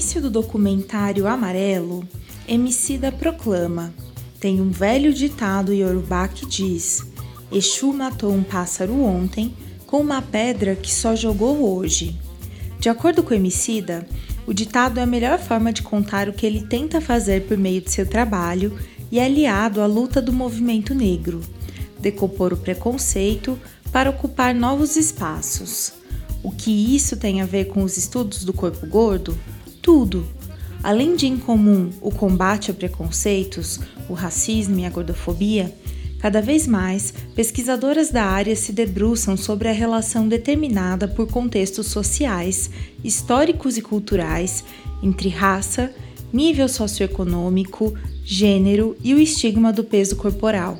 início do documentário Amarelo, Emicida proclama: Tem um velho ditado iorubá que diz: Exu matou um pássaro ontem com uma pedra que só jogou hoje. De acordo com Emicida, o ditado é a melhor forma de contar o que ele tenta fazer por meio de seu trabalho e é aliado à luta do movimento negro, decompor o preconceito para ocupar novos espaços. O que isso tem a ver com os estudos do corpo gordo? Tudo! Além de incomum o combate a preconceitos, o racismo e a gordofobia, cada vez mais pesquisadoras da área se debruçam sobre a relação determinada por contextos sociais, históricos e culturais entre raça, nível socioeconômico, gênero e o estigma do peso corporal.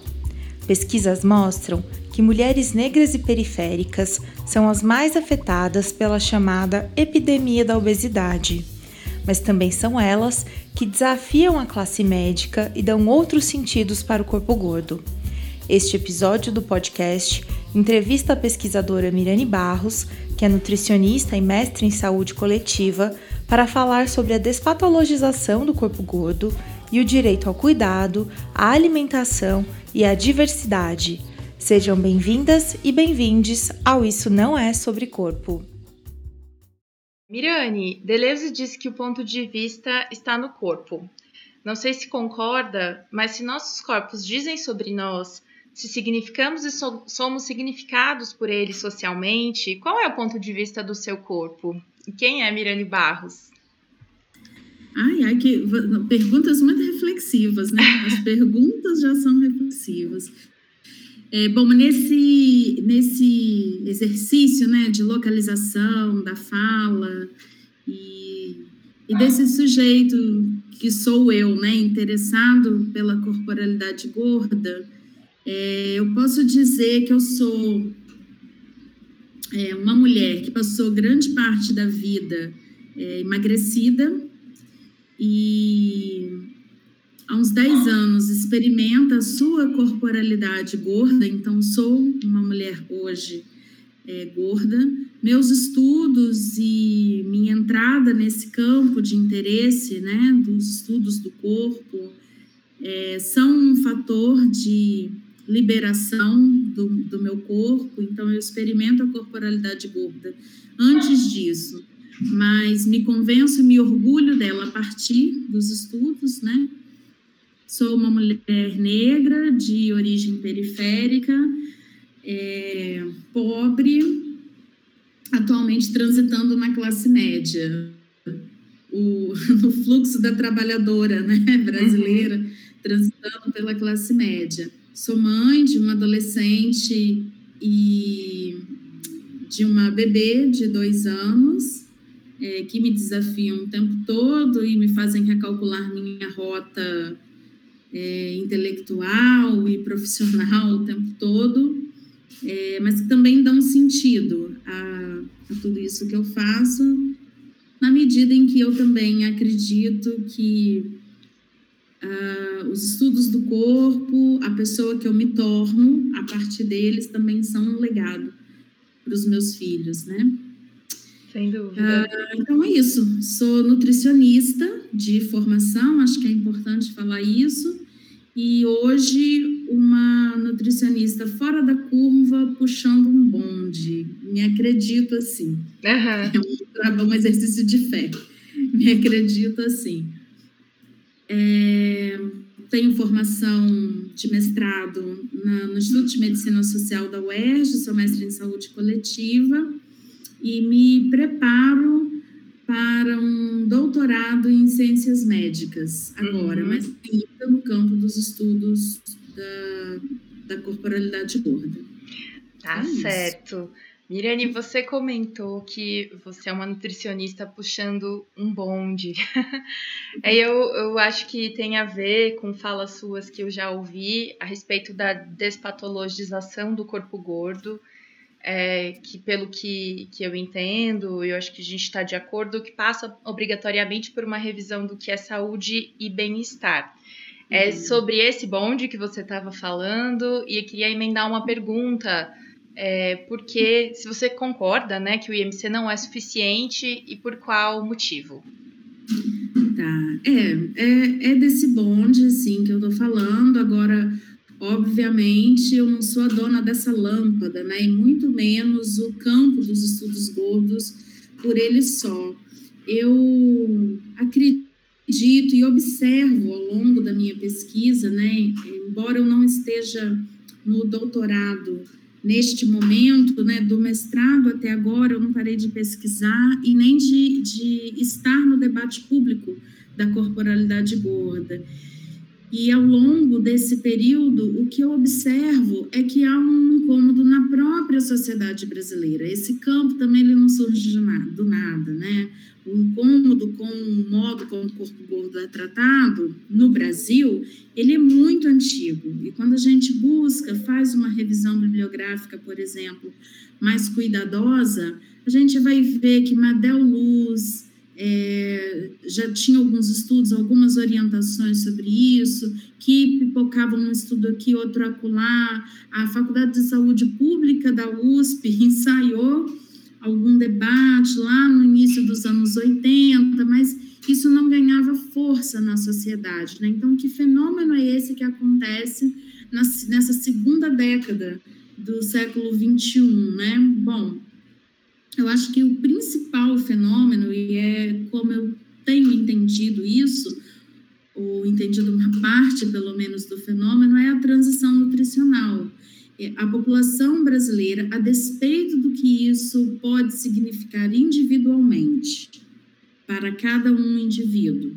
Pesquisas mostram que mulheres negras e periféricas são as mais afetadas pela chamada epidemia da obesidade, mas também são elas que desafiam a classe médica e dão outros sentidos para o corpo gordo. Este episódio do podcast entrevista a pesquisadora Mirane Barros, que é nutricionista e mestre em saúde coletiva, para falar sobre a despatologização do corpo gordo e o direito ao cuidado, à alimentação e à diversidade Sejam bem-vindas e bem-vindes ao Isso Não É Sobre Corpo. Mirani, Deleuze diz que o ponto de vista está no corpo. Não sei se concorda, mas se nossos corpos dizem sobre nós, se significamos e so somos significados por eles socialmente, qual é o ponto de vista do seu corpo? E quem é Mirani Barros? Ai, ai, que perguntas muito reflexivas, né? As perguntas já são reflexivas. É, bom, nesse, nesse exercício né, de localização da fala e, e desse sujeito que sou eu, né, interessado pela corporalidade gorda, é, eu posso dizer que eu sou é, uma mulher que passou grande parte da vida é, emagrecida e há uns 10 anos experimenta a sua corporalidade gorda, então sou uma mulher hoje é, gorda. Meus estudos e minha entrada nesse campo de interesse, né, dos estudos do corpo, é, são um fator de liberação do, do meu corpo, então eu experimento a corporalidade gorda antes disso, mas me convenço e me orgulho dela a partir dos estudos, né? Sou uma mulher negra, de origem periférica, é, pobre, atualmente transitando na classe média. O, no fluxo da trabalhadora né, brasileira, uhum. transitando pela classe média. Sou mãe de um adolescente e de uma bebê de dois anos, é, que me desafiam o tempo todo e me fazem recalcular minha rota é, intelectual e profissional o tempo todo, é, mas que também dão sentido a, a tudo isso que eu faço, na medida em que eu também acredito que uh, os estudos do corpo, a pessoa que eu me torno, a partir deles, também são um legado para os meus filhos, né? Sem dúvida. Uh, então é isso. Sou nutricionista de formação, acho que é importante falar isso. E hoje uma nutricionista fora da curva puxando um bonde. Me acredito assim. Uhum. É um, um exercício de fé. Me acredito assim. É, tenho formação de mestrado na, no Instituto de Medicina Social da UERJ, sou mestre em saúde coletiva e me preparo para um doutorado em ciências médicas agora, uhum. mas ainda no campo dos estudos da, da corporalidade gorda. Tá é certo. Mirani, você comentou que você é uma nutricionista puxando um bonde. é, eu, eu acho que tem a ver com falas suas que eu já ouvi a respeito da despatologização do corpo gordo é, que pelo que, que eu entendo, eu acho que a gente está de acordo, que passa obrigatoriamente por uma revisão do que é saúde e bem-estar. É uhum. sobre esse bonde que você estava falando, e eu queria emendar uma pergunta, é, porque se você concorda né, que o IMC não é suficiente e por qual motivo? Tá, é, é, é desse bonde, assim, que eu tô falando. Agora, obviamente, eu não sou a dona dessa lâmpada, né? E muito menos o campo dos estudos gordos por ele só. Eu acredito e observo ao longo da minha pesquisa, né? Embora eu não esteja no doutorado neste momento, né, do mestrado até agora, eu não parei de pesquisar e nem de, de estar no debate público da corporalidade gorda. E ao longo desse período, o que eu observo é que há um incômodo na própria sociedade brasileira. Esse campo também ele não surge do nada, né? O incômodo com o modo como o corpo gordo é tratado no Brasil, ele é muito antigo. E quando a gente busca, faz uma revisão bibliográfica, por exemplo, mais cuidadosa, a gente vai ver que Madel Luz, é, já tinha alguns estudos, algumas orientações sobre isso, que pipocavam um estudo aqui, outro acolá. A Faculdade de Saúde Pública da USP ensaiou algum debate lá no início dos anos 80, mas isso não ganhava força na sociedade. Né? Então, que fenômeno é esse que acontece nessa segunda década do século XXI? Né? Bom, eu acho que o principal fenômeno, e é como eu tenho entendido isso, ou entendido uma parte, pelo menos, do fenômeno, é a transição nutricional. É, a população brasileira, a despeito do que isso pode significar individualmente, para cada um indivíduo,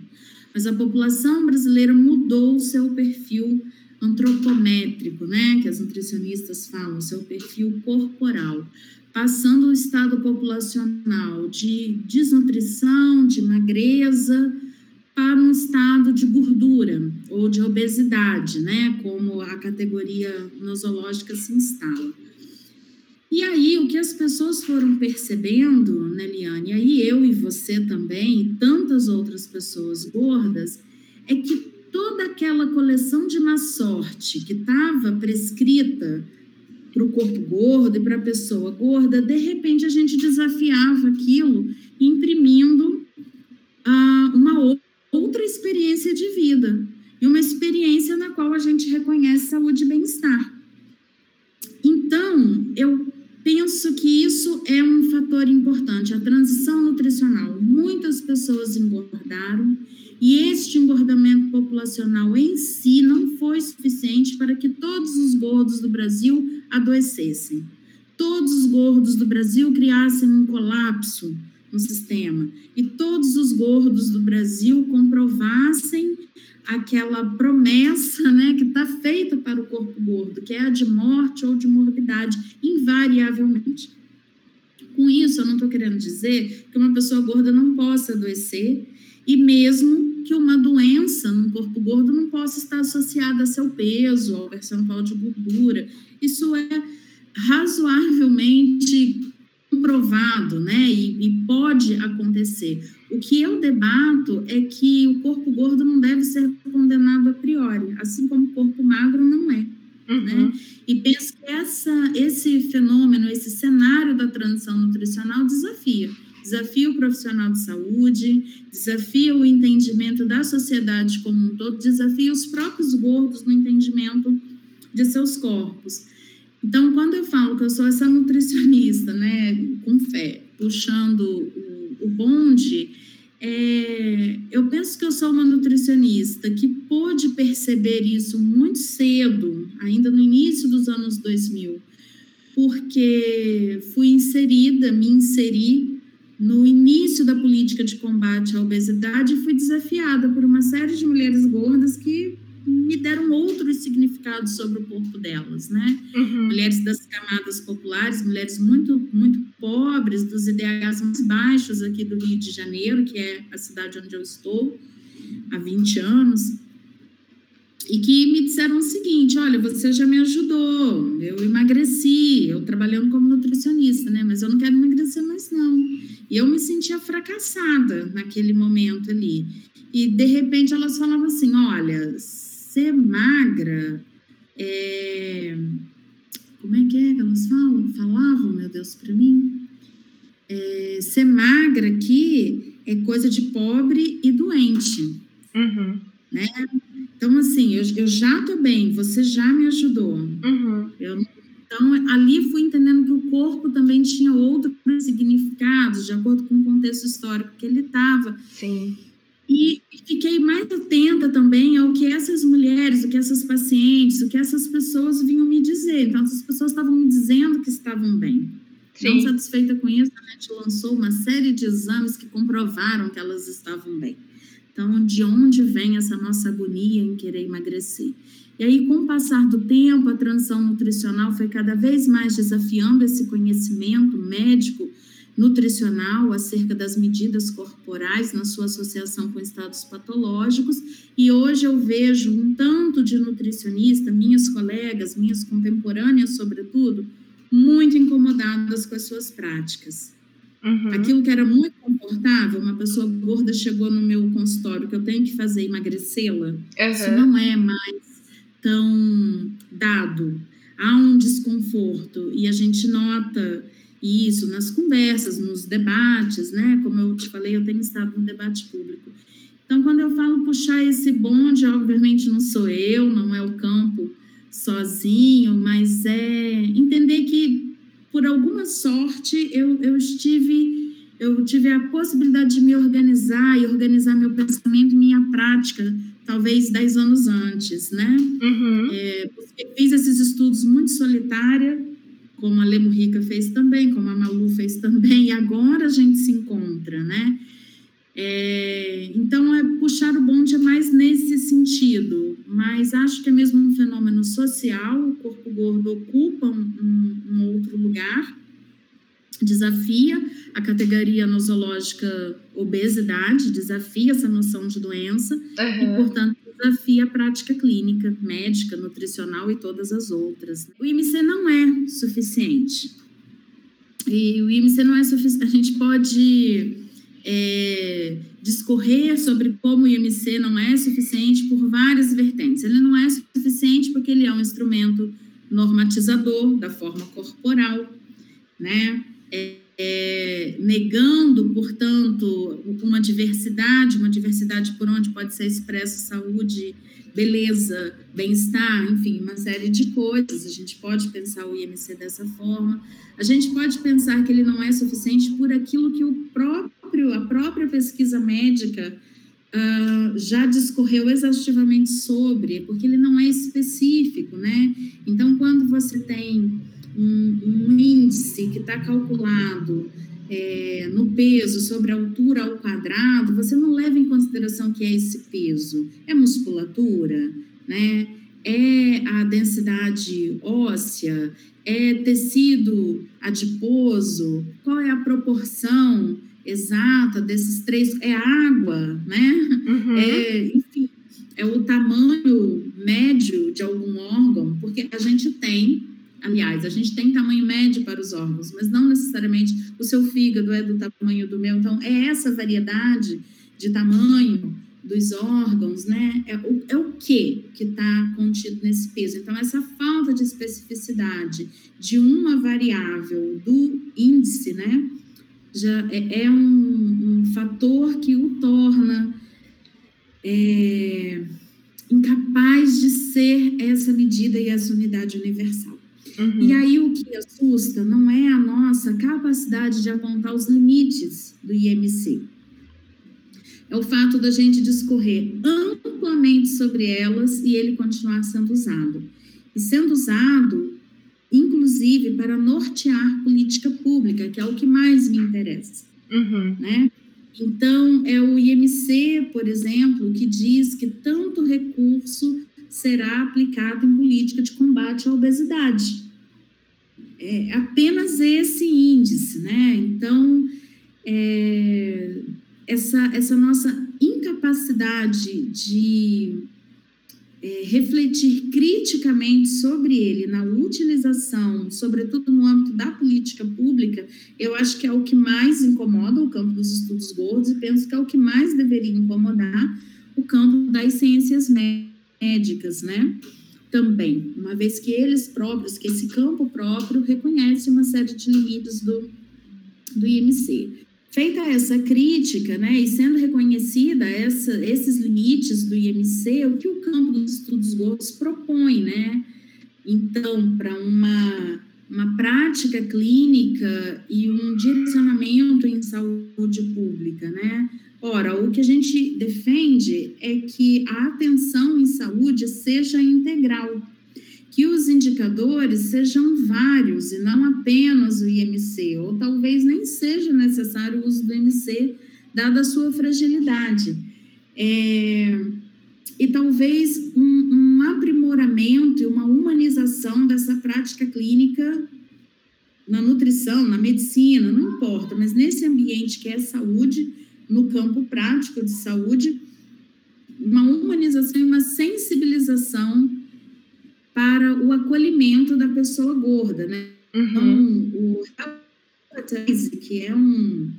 mas a população brasileira mudou o seu perfil antropométrico, né, que as nutricionistas falam, seu perfil corporal passando o estado populacional de desnutrição, de magreza, para um estado de gordura ou de obesidade, né, como a categoria nosológica se instala. E aí, o que as pessoas foram percebendo, né, Liane, aí eu e você também, e tantas outras pessoas gordas, é que toda aquela coleção de má sorte que estava prescrita para o corpo gordo e para a pessoa gorda, de repente a gente desafiava aquilo imprimindo ah, uma outra experiência de vida e uma experiência na qual a gente reconhece saúde e bem-estar. Então, eu penso que isso é um fator importante, a transição nutricional. Muitas pessoas engordaram e este engordamento populacional em si não foi suficiente para que todos os gordos do Brasil adoecessem. Todos os gordos do Brasil criassem um colapso no sistema e todos os gordos do Brasil comprovassem aquela promessa né, que está feita para o corpo gordo, que é a de morte ou de morbidade, invariavelmente. Com isso, eu não estou querendo dizer que uma pessoa gorda não possa adoecer e mesmo que uma doença no corpo gordo não possa estar associada a seu peso, ao percentual de gordura. Isso é razoavelmente comprovado, né? E, e, pode acontecer. O que eu debato é que o corpo gordo não deve ser condenado a priori, assim como o corpo magro não é. Uhum. Né? E penso que essa, esse fenômeno, esse cenário da transição nutricional desafia desafia o profissional de saúde, desafia o entendimento da sociedade como um todo, desafia os próprios gordos no entendimento de seus corpos. Então, quando eu falo que eu sou essa nutricionista, né, com fé, puxando o, o bonde, é, eu penso que eu sou uma nutricionista que pôde perceber isso muito cedo, ainda no início dos anos 2000, porque fui inserida, me inseri no início da política de combate à obesidade, fui desafiada por uma série de mulheres gordas que me deram outros significados sobre o corpo delas, né? Uhum. Mulheres das camadas populares, mulheres muito, muito pobres, dos IDHs mais baixos aqui do Rio de Janeiro, que é a cidade onde eu estou há 20 anos, e que me disseram o seguinte: olha, você já me ajudou, eu emagreci, eu trabalhando como nutricionista, né? Mas eu não quero emagrecer mais, não. E eu me sentia fracassada naquele momento ali. E de repente elas falavam assim: olha, ser magra é... Como é que é que elas falam? Falavam, meu Deus, para mim? É, ser magra aqui é coisa de pobre e doente. Uhum. Né? Então, assim, eu, eu já tô bem, você já me ajudou. Uhum. Eu, então, ali fui entendendo que o corpo também tinha outros significados, de acordo com o contexto histórico que ele estava. Sim. E fiquei mais atenta também ao que essas mulheres, o que essas pacientes, o que essas pessoas vinham me dizer. Então, essas pessoas estavam me dizendo que estavam bem. Sim. Não satisfeita com isso, a gente lançou uma série de exames que comprovaram que elas estavam bem. Então, de onde vem essa nossa agonia em querer emagrecer? E aí, com o passar do tempo, a transição nutricional foi cada vez mais desafiando esse conhecimento médico nutricional acerca das medidas corporais na sua associação com estados patológicos, e hoje eu vejo um tanto de nutricionista, minhas colegas, minhas contemporâneas, sobretudo, muito incomodadas com as suas práticas. Uhum. Aquilo que era muito confortável, uma pessoa gorda chegou no meu consultório que eu tenho que fazer emagrecê-la, uhum. isso não é mais tão dado. Há um desconforto e a gente nota isso nas conversas, nos debates, né? Como eu te falei, eu tenho estado no debate público. Então, quando eu falo puxar esse bonde, obviamente não sou eu, não é o campo sozinho, mas é entender que, por alguma sorte, eu, eu estive, eu tive a possibilidade de me organizar e organizar meu pensamento, minha prática, talvez dez anos antes, né? Uhum. É, fiz esses estudos muito solitária, como a Lemo Rica fez também, como a Malu fez também, e agora a gente se encontra, né? É, então, é, puxar o bonde é mais nesse sentido, mas acho que é mesmo um fenômeno social, o corpo gordo ocupa um, um outro lugar, desafia a categoria nosológica obesidade, desafia essa noção de doença, uhum. e, portanto, desafia a prática clínica, médica, nutricional e todas as outras. O IMC não é suficiente. E o IMC não é suficiente. A gente pode é, discorrer sobre como o IMC não é suficiente por várias vertentes. Ele não é suficiente porque ele é um instrumento normatizador da forma corporal, né? É, é, negando, portanto, uma diversidade, uma diversidade por onde pode ser expresso saúde, beleza, bem-estar, enfim, uma série de coisas. A gente pode pensar o IMC dessa forma. A gente pode pensar que ele não é suficiente por aquilo que o próprio, a própria pesquisa médica uh, já discorreu exaustivamente sobre, porque ele não é específico, né? Então, quando você tem um, um índice que está calculado é, no peso sobre a altura ao quadrado, você não leva em consideração que é esse peso. É musculatura, né? É a densidade óssea, é tecido adiposo, qual é a proporção exata desses três? É água, né? Uhum. É, enfim, é o tamanho médio de algum órgão, porque a gente tem Aliás, a gente tem tamanho médio para os órgãos, mas não necessariamente o seu fígado é do tamanho do meu. Então, é essa variedade de tamanho dos órgãos, né? É o, é o que que está contido nesse peso. Então, essa falta de especificidade de uma variável do índice, né? Já é, é um, um, fator que o torna é, incapaz de ser essa medida e essa unidade universal. Uhum. E aí o que assusta não é a nossa capacidade de apontar os limites do IMC. É o fato da gente discorrer amplamente sobre elas e ele continuar sendo usado. E sendo usado, inclusive, para nortear política pública, que é o que mais me interessa. Uhum. Né? Então, é o IMC, por exemplo, que diz que tanto recurso será aplicado em política de combate à obesidade. É apenas esse índice, né? Então, é, essa, essa nossa incapacidade de é, refletir criticamente sobre ele na utilização, sobretudo no âmbito da política pública, eu acho que é o que mais incomoda o campo dos estudos gordos e penso que é o que mais deveria incomodar o campo das ciências médicas né? Também, uma vez que eles próprios, que esse campo próprio reconhece uma série de limites do, do IMC. feita essa crítica, né, e sendo reconhecida essa, esses limites do IMC, o que o campo dos estudos gordos propõe, né? Então, para uma, uma prática clínica e um direcionamento em saúde pública, né? Ora, o que a gente defende é que a atenção em saúde seja integral, que os indicadores sejam vários e não apenas o IMC, ou talvez nem seja necessário o uso do IMC, dada a sua fragilidade. É, e talvez um, um aprimoramento e uma humanização dessa prática clínica na nutrição, na medicina, não importa, mas nesse ambiente que é saúde, no campo prático de saúde, uma humanização e uma sensibilização para o acolhimento da pessoa gorda, né? Uhum. Então, o que é um,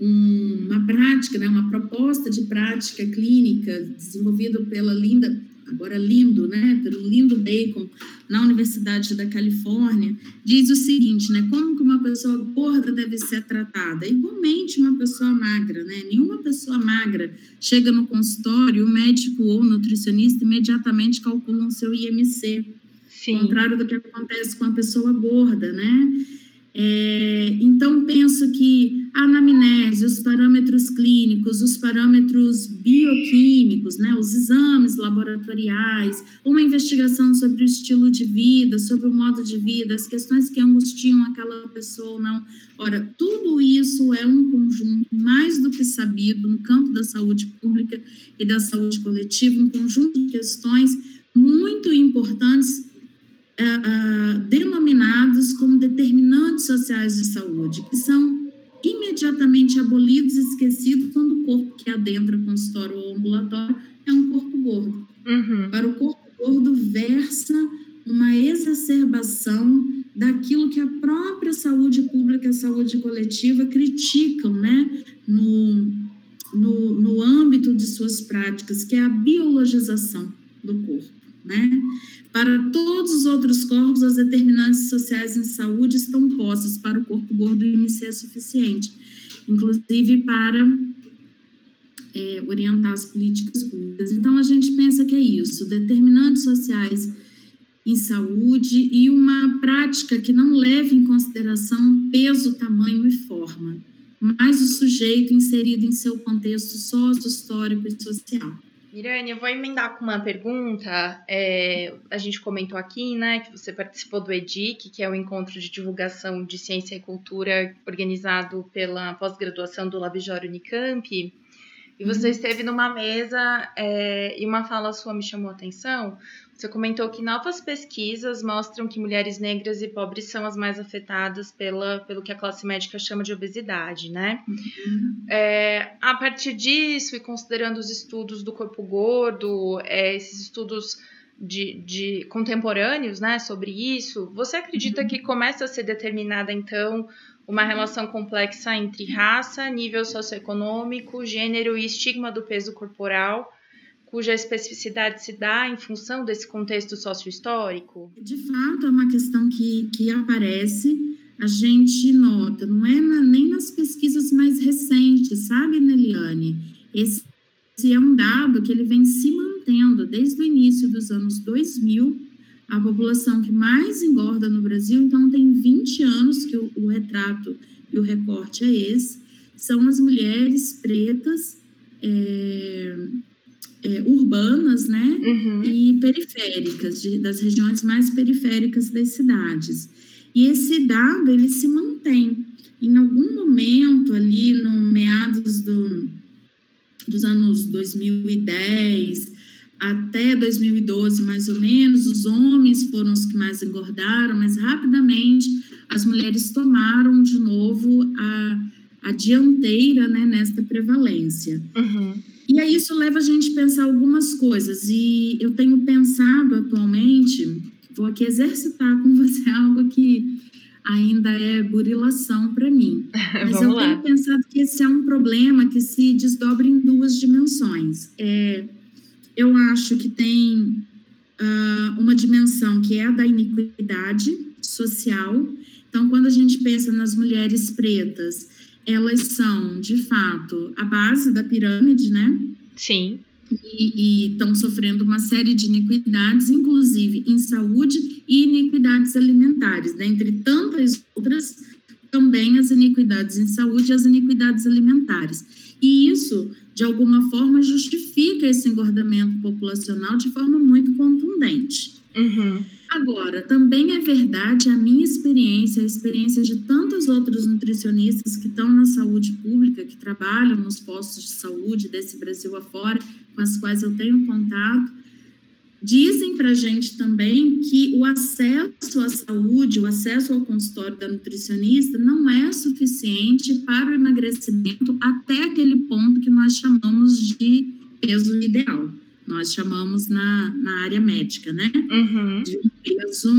uma prática, né, uma proposta de prática clínica desenvolvida pela Linda agora lindo, né, pelo lindo Bacon, na Universidade da Califórnia, diz o seguinte, né, como que uma pessoa gorda deve ser tratada? Igualmente uma pessoa magra, né, nenhuma pessoa magra chega no consultório, o médico ou o nutricionista imediatamente calculam seu IMC, Sim. contrário do que acontece com a pessoa gorda, né, é, então, penso que a anamnese, os parâmetros clínicos, os parâmetros bioquímicos, né, os exames laboratoriais, uma investigação sobre o estilo de vida, sobre o modo de vida, as questões que angustiam aquela pessoa ou não. Ora, tudo isso é um conjunto mais do que sabido no campo da saúde pública e da saúde coletiva, um conjunto de questões muito importantes uh, denominados como determinantes sociais de saúde, que são imediatamente abolidos e esquecidos quando o corpo que adentra o consultório ou ambulatório é um corpo gordo. Uhum. Para o corpo gordo versa uma exacerbação daquilo que a própria saúde pública e a saúde coletiva criticam, né, no, no, no âmbito de suas práticas, que é a biologização do corpo, né? Para todos os outros corpos, as determinantes sociais em saúde estão postas para o corpo gordo IMC é suficiente, inclusive para é, orientar as políticas públicas. Então, a gente pensa que é isso, determinantes sociais em saúde e uma prática que não leve em consideração peso, tamanho e forma, mas o sujeito inserido em seu contexto sócio, histórico e social. Mirane, eu vou emendar com uma pergunta. É, a gente comentou aqui, né, que você participou do EDIC, que é o encontro de divulgação de ciência e cultura organizado pela pós-graduação do Labjor Unicamp. E você uhum. esteve numa mesa é, e uma fala sua me chamou a atenção, você comentou que novas pesquisas mostram que mulheres negras e pobres são as mais afetadas pela, pelo que a classe médica chama de obesidade, né? Uhum. É, a partir disso, e considerando os estudos do corpo gordo, é, esses estudos de, de, contemporâneos né, sobre isso, você acredita uhum. que começa a ser determinada, então, uma relação complexa entre raça, nível socioeconômico, gênero e estigma do peso corporal? Cuja especificidade se dá em função desse contexto sócio-histórico? De fato, é uma questão que, que aparece, a gente nota, não é na, nem nas pesquisas mais recentes, sabe, Neliane? Esse, esse é um dado que ele vem se mantendo desde o início dos anos 2000, a população que mais engorda no Brasil, então tem 20 anos que o, o retrato e o recorte é esse, são as mulheres pretas é, é, urbanas, né, uhum. e periféricas, de, das regiões mais periféricas das cidades. E esse dado, ele se mantém. Em algum momento ali, no meados do, dos anos 2010 até 2012, mais ou menos, os homens foram os que mais engordaram, mas rapidamente as mulheres tomaram de novo a, a dianteira né, nesta prevalência. Uhum. E aí isso leva a gente a pensar algumas coisas. E eu tenho pensado atualmente, vou aqui exercitar com você algo que ainda é burilação para mim. Mas eu lá. tenho pensado que esse é um problema que se desdobra em duas dimensões. É, eu acho que tem uh, uma dimensão que é a da iniquidade social. Então, quando a gente pensa nas mulheres pretas, elas são, de fato, a base da pirâmide, né? Sim. E estão sofrendo uma série de iniquidades, inclusive em saúde e iniquidades alimentares, dentre tantas outras, também as iniquidades em saúde e as iniquidades alimentares. E isso, de alguma forma, justifica esse engordamento populacional de forma muito contundente. Uhum. Agora, também é verdade a minha experiência, a experiência de tantos outros nutricionistas que estão na saúde pública, que trabalham nos postos de saúde desse Brasil afora, com as quais eu tenho contato, dizem para a gente também que o acesso à saúde, o acesso ao consultório da nutricionista não é suficiente para o emagrecimento até aquele ponto que nós chamamos de peso ideal nós chamamos na, na área médica, né? Uhum. De um peso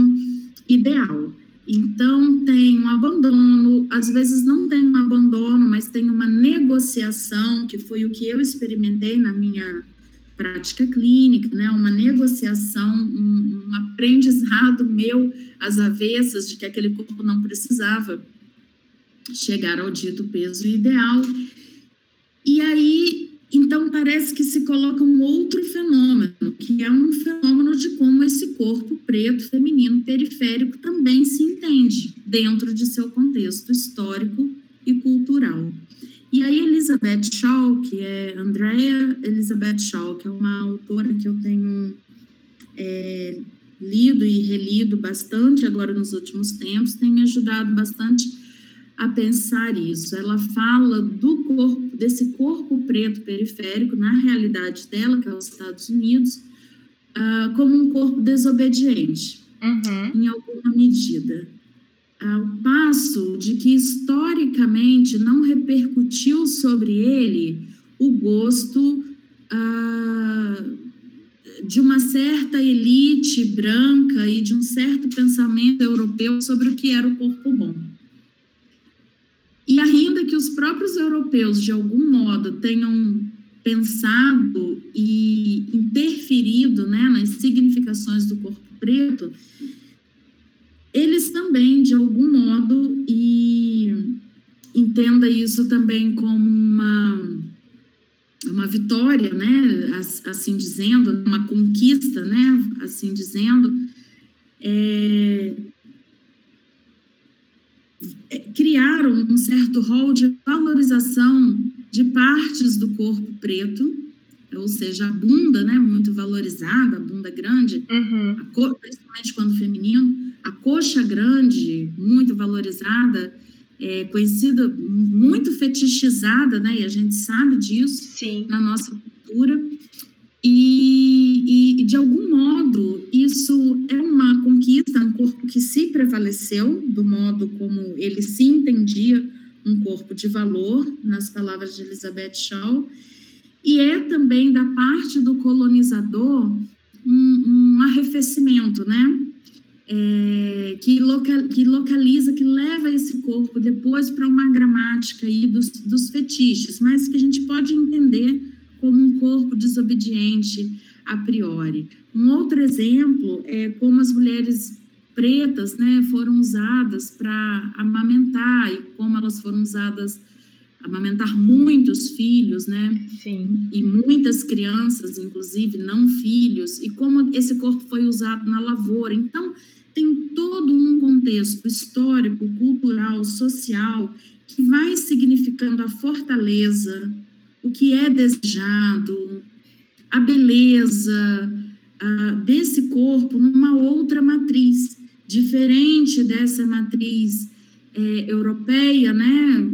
ideal. Então, tem um abandono, às vezes não tem um abandono, mas tem uma negociação, que foi o que eu experimentei na minha prática clínica, né? Uma negociação, um, um aprendizado meu às avessas de que aquele corpo não precisava chegar ao dito peso ideal. E aí então, parece que se coloca um outro fenômeno, que é um fenômeno de como esse corpo preto, feminino, periférico também se entende dentro de seu contexto histórico e cultural. E aí, Elizabeth Shaw, que é Andrea Elizabeth Shaw, que é uma autora que eu tenho é, lido e relido bastante agora nos últimos tempos, tem me ajudado bastante a pensar isso. Ela fala do corpo, desse corpo preto periférico, na realidade dela, que é os Estados Unidos, uh, como um corpo desobediente, uhum. em alguma medida. Ao passo de que, historicamente, não repercutiu sobre ele o gosto uh, de uma certa elite branca e de um certo pensamento europeu sobre o que era o corpo bom. E ainda que os próprios europeus, de algum modo, tenham pensado e interferido né, nas significações do corpo preto, eles também, de algum modo, e entenda isso também como uma, uma vitória, né, assim dizendo, uma conquista, né, assim dizendo, é, criaram um certo rol de valorização de partes do corpo preto, ou seja, a bunda, né, muito valorizada, a bunda grande, uhum. a co principalmente quando feminino, a coxa grande, muito valorizada, é, conhecida, muito fetichizada, né, e a gente sabe disso Sim. na nossa cultura, e, e, de algum modo, isso é uma conquista, um corpo que se prevaleceu do modo como ele se entendia, um corpo de valor, nas palavras de Elizabeth Shaw, e é também da parte do colonizador um, um arrefecimento, né? É, que, que localiza, que leva esse corpo depois para uma gramática aí dos, dos fetiches, mas que a gente pode entender como um corpo desobediente a priori. Um outro exemplo é como as mulheres pretas né, foram usadas para amamentar e como elas foram usadas amamentar muitos filhos, né? Sim. E muitas crianças, inclusive não filhos, e como esse corpo foi usado na lavoura. Então, tem todo um contexto histórico, cultural, social que vai significando a fortaleza, o que é desejado, a beleza desse corpo numa outra matriz, diferente dessa matriz é, europeia, né,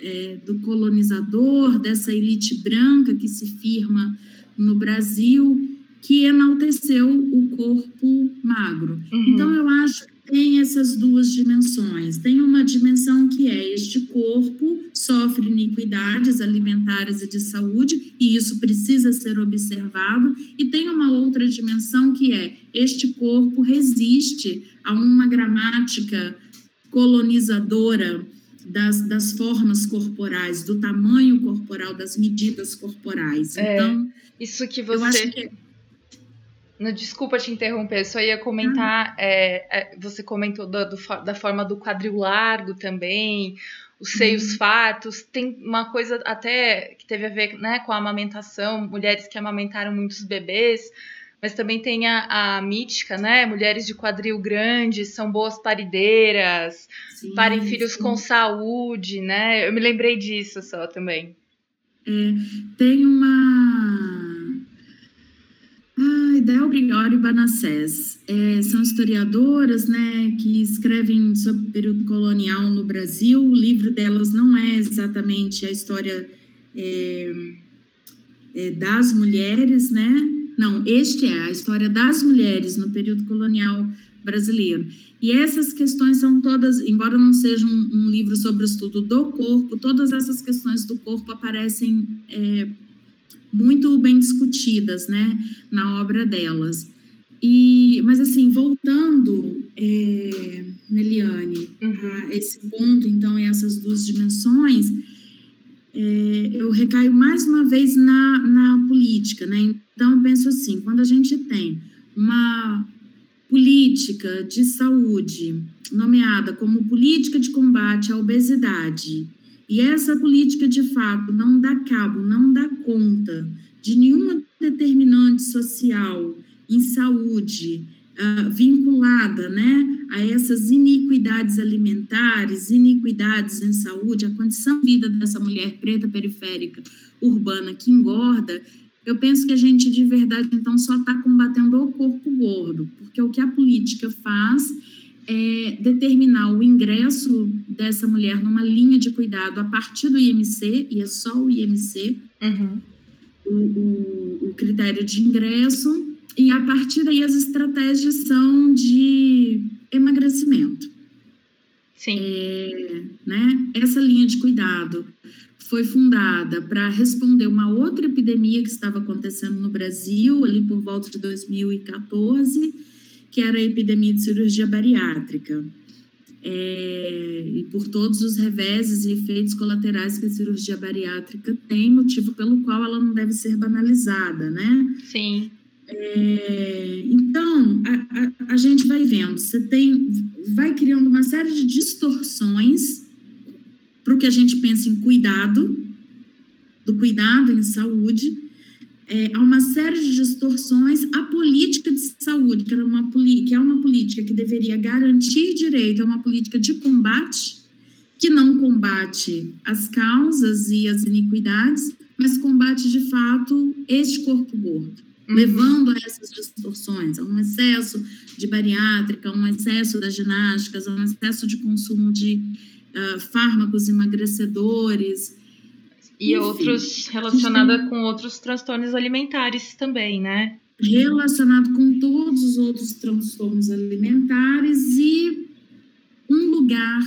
é, do colonizador, dessa elite branca que se firma no Brasil, que enalteceu o corpo magro. Uhum. Então, eu acho tem essas duas dimensões. Tem uma dimensão que é este corpo sofre iniquidades alimentares e de saúde, e isso precisa ser observado, e tem uma outra dimensão que é este corpo resiste a uma gramática colonizadora das, das formas corporais, do tamanho corporal, das medidas corporais. É, então, isso que você. Não, desculpa te interromper, só ia comentar. É, é, você comentou do, do, da forma do quadril largo também, os seios uhum. fartos. Tem uma coisa até que teve a ver né, com a amamentação, mulheres que amamentaram muitos bebês, mas também tem a, a mítica, né? Mulheres de quadril grande são boas parideiras, sim, parem filhos sim. com saúde, né? Eu me lembrei disso só também. É, tem uma. Ai, Del Brignori e Banassés. É, são historiadoras né, que escrevem sobre o período colonial no Brasil. O livro delas não é exatamente a história é, é, das mulheres, né? Não, este é a história das mulheres no período colonial brasileiro. E essas questões são todas, embora não seja um, um livro sobre o estudo do corpo, todas essas questões do corpo aparecem é, muito bem discutidas, né, na obra delas. E, mas assim, voltando, é, Neliane, uhum. a esse ponto, então, e essas duas dimensões, é, eu recaio mais uma vez na, na política, né? Então, eu penso assim: quando a gente tem uma política de saúde nomeada como política de combate à obesidade, e essa política de fato não dá cabo, não dá conta de nenhuma determinante social em saúde uh, vinculada né, a essas iniquidades alimentares, iniquidades em saúde, a condição de vida dessa mulher preta periférica urbana que engorda, eu penso que a gente de verdade então só está combatendo o corpo gordo, porque o que a política faz é determinar o ingresso dessa mulher numa linha de cuidado a partir do IMC, e é só o IMC, uhum. o, o, o critério de ingresso, e a partir daí as estratégias são de emagrecimento. Sim. É, né? Essa linha de cuidado foi fundada para responder uma outra epidemia que estava acontecendo no Brasil, ali por volta de 2014, que era a epidemia de cirurgia bariátrica. É, e por todos os reveses e efeitos colaterais que a cirurgia bariátrica tem, motivo pelo qual ela não deve ser banalizada, né? Sim. É, então, a, a, a, gente vai vendo, você tem, vai criando uma série de distorções para o que a gente pensa em cuidado, do cuidado em saúde, é, há uma série de distorções. A política de saúde, que, era uma, que é uma política que deveria garantir direito, é uma política de combate, que não combate as causas e as iniquidades, mas combate de fato este corpo gordo, uhum. levando a essas distorções, a um excesso de bariátrica, a um excesso das ginásticas, a um excesso de consumo de uh, fármacos emagrecedores. E Enfim, outros relacionada tem... com outros transtornos alimentares também, né? Relacionado com todos os outros transtornos alimentares e um lugar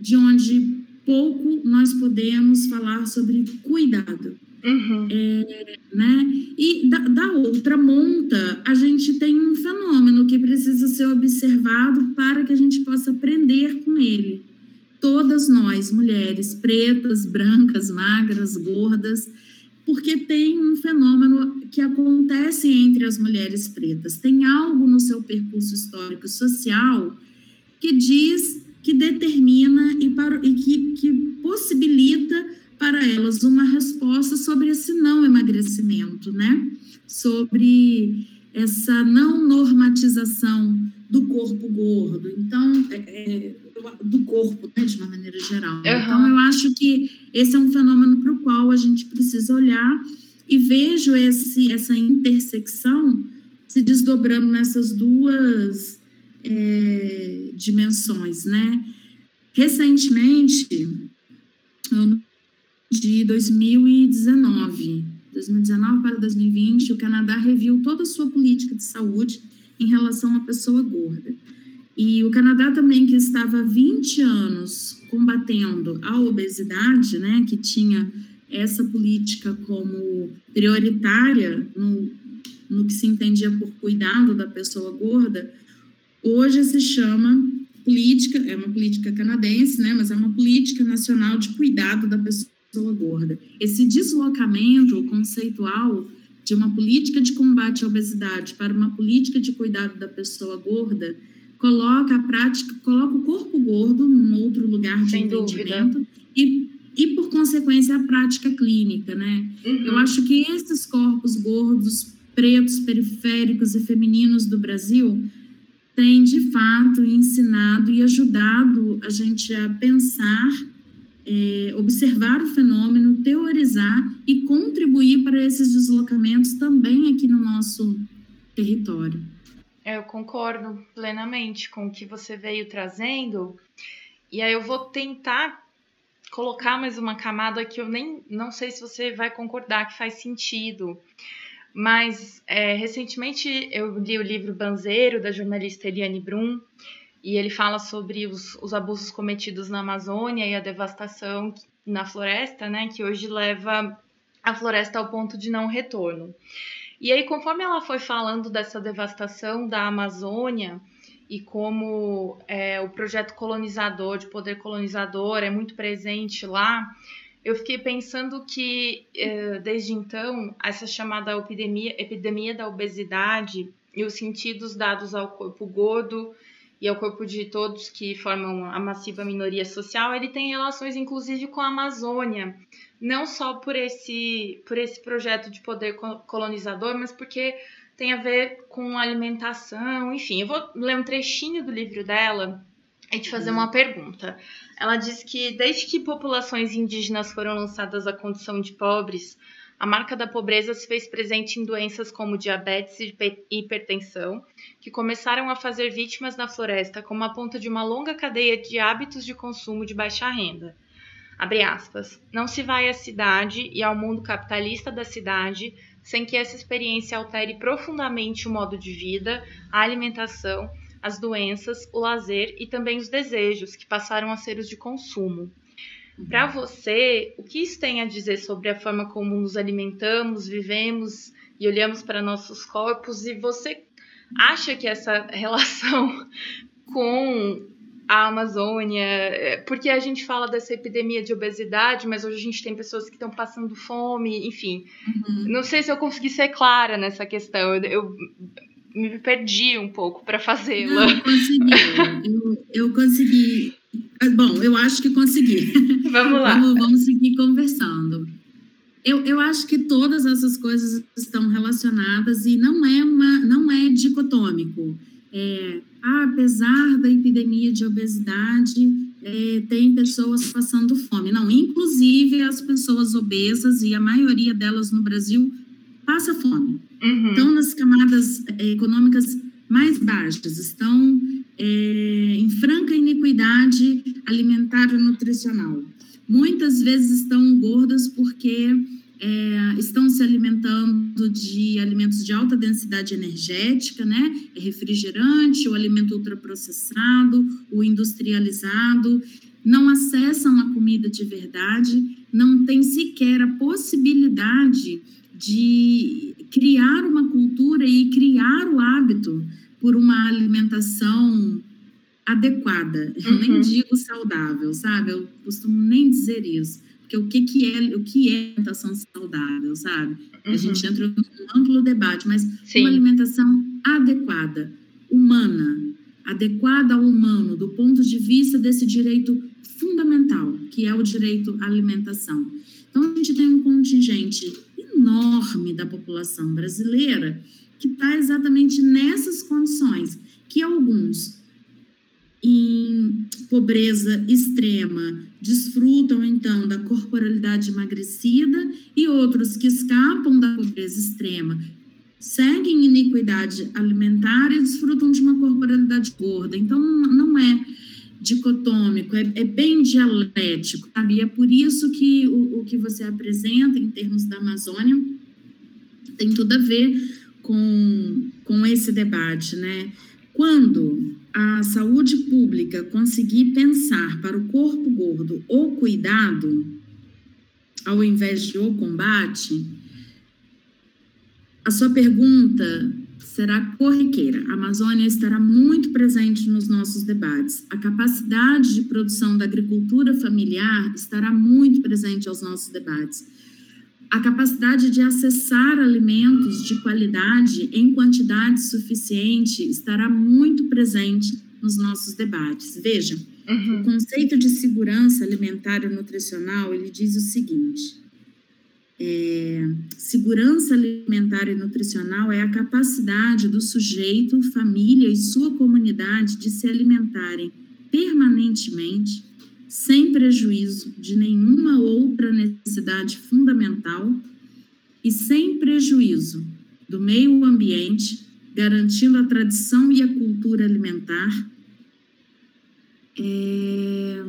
de onde pouco nós podemos falar sobre cuidado. Uhum. É, né? E da, da, outra monta, a gente tem um fenômeno que precisa ser observado para que a gente possa aprender com ele todas nós, mulheres pretas, brancas, magras, gordas, porque tem um fenômeno que acontece entre as mulheres pretas. Tem algo no seu percurso histórico social que diz, que determina e, para, e que, que possibilita para elas uma resposta sobre esse não emagrecimento, né? Sobre essa não normatização do corpo gordo. Então, é, é do corpo, né, de uma maneira geral. Uhum. Então, eu acho que esse é um fenômeno para o qual a gente precisa olhar e vejo esse, essa intersecção se desdobrando nessas duas é, dimensões, né? Recentemente, ano de 2019, 2019 para 2020, o Canadá reviu toda a sua política de saúde em relação à pessoa gorda. E o Canadá também, que estava há 20 anos combatendo a obesidade, né, que tinha essa política como prioritária no, no que se entendia por cuidado da pessoa gorda, hoje se chama política, é uma política canadense, né, mas é uma política nacional de cuidado da pessoa gorda. Esse deslocamento conceitual de uma política de combate à obesidade para uma política de cuidado da pessoa gorda coloca a prática, coloca o corpo gordo num outro lugar de Sem entendimento e, e, por consequência, a prática clínica, né? Uhum. Eu acho que esses corpos gordos, pretos, periféricos e femininos do Brasil têm, de fato, ensinado e ajudado a gente a pensar, é, observar o fenômeno, teorizar e contribuir para esses deslocamentos também aqui no nosso território. Eu concordo plenamente com o que você veio trazendo. E aí eu vou tentar colocar mais uma camada que eu nem não sei se você vai concordar que faz sentido. Mas é, recentemente eu li o livro Banzeiro, da jornalista Eliane Brum, e ele fala sobre os, os abusos cometidos na Amazônia e a devastação na floresta, né, que hoje leva a floresta ao ponto de não retorno. E aí, conforme ela foi falando dessa devastação da Amazônia e como é, o projeto colonizador, de poder colonizador, é muito presente lá, eu fiquei pensando que, é, desde então, essa chamada epidemia, epidemia da obesidade e os sentidos dados ao corpo gordo e ao corpo de todos que formam a massiva minoria social, ele tem relações, inclusive, com a Amazônia não só por esse, por esse projeto de poder colonizador, mas porque tem a ver com alimentação, enfim. Eu vou ler um trechinho do livro dela e te fazer uma pergunta. Ela diz que desde que populações indígenas foram lançadas à condição de pobres, a marca da pobreza se fez presente em doenças como diabetes e hipertensão, que começaram a fazer vítimas na floresta como a ponta de uma longa cadeia de hábitos de consumo de baixa renda. Abre aspas. Não se vai à cidade e ao mundo capitalista da cidade sem que essa experiência altere profundamente o modo de vida, a alimentação, as doenças, o lazer e também os desejos, que passaram a ser os de consumo. Para você, o que isso tem a dizer sobre a forma como nos alimentamos, vivemos e olhamos para nossos corpos? E você acha que essa relação com a Amazônia, é, porque a gente fala dessa epidemia de obesidade, mas hoje a gente tem pessoas que estão passando fome, enfim. Uhum. Não sei se eu consegui ser clara nessa questão. Eu, me perdi um pouco para fazê-la. Eu, eu consegui. Bom, eu acho que consegui. Vamos lá. vamos, vamos seguir conversando. Eu, eu acho que todas essas coisas estão relacionadas e não é uma, não é dicotômico. É, apesar da epidemia de obesidade, é, tem pessoas passando fome. Não, inclusive as pessoas obesas, e a maioria delas no Brasil, passa fome. Uhum. Estão nas camadas é, econômicas mais baixas, estão é, em franca iniquidade alimentar e nutricional. Muitas vezes estão gordas porque é, estão se alimentando de alimentos de alta densidade energética, né? É refrigerante, o alimento ultraprocessado, o industrializado, não acessam a comida de verdade, não tem sequer a possibilidade de criar uma cultura e criar o hábito por uma alimentação adequada. Eu uhum. nem digo saudável, sabe? Eu costumo nem dizer isso porque o que, que é o que é alimentação saudável, sabe? Uhum. A gente entra num amplo debate, mas Sim. uma alimentação adequada, humana, adequada ao humano, do ponto de vista desse direito fundamental, que é o direito à alimentação. Então, a gente tem um contingente enorme da população brasileira que está exatamente nessas condições, que alguns em pobreza extrema desfrutam então da corporalidade emagrecida e outros que escapam da pobreza extrema seguem iniquidade alimentar e desfrutam de uma corporalidade gorda. Então não é dicotômico, é, é bem dialético, sabe? E é por isso que o, o que você apresenta em termos da Amazônia tem tudo a ver com, com esse debate, né? Quando a saúde pública conseguir pensar para o corpo gordo o cuidado, ao invés de o combate, a sua pergunta será corriqueira. A Amazônia estará muito presente nos nossos debates. A capacidade de produção da agricultura familiar estará muito presente aos nossos debates a capacidade de acessar alimentos de qualidade em quantidade suficiente estará muito presente nos nossos debates. Veja, uhum. o conceito de segurança alimentar e nutricional ele diz o seguinte: é, segurança alimentar e nutricional é a capacidade do sujeito, família e sua comunidade de se alimentarem permanentemente, sem prejuízo de nenhuma outra necessidade fundamental e sem prejuízo do meio ambiente, garantindo a tradição e a cultura alimentar. É...